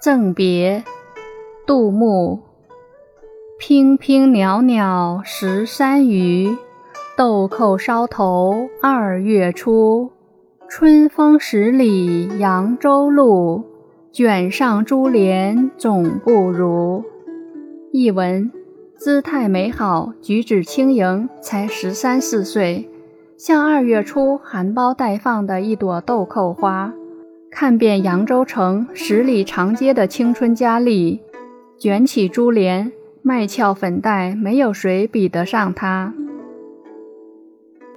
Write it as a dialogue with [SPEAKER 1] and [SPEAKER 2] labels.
[SPEAKER 1] 赠别，杜牧。娉娉袅袅十三余，豆蔻梢头二月初。春风十里扬州路，卷上珠帘总不如。译文：姿态美好，举止轻盈，才十三四岁，像二月初含苞待放的一朵豆蔻花。看遍扬州城十里长街的青春佳丽，卷起珠帘，卖俏粉黛，没有谁比得上她。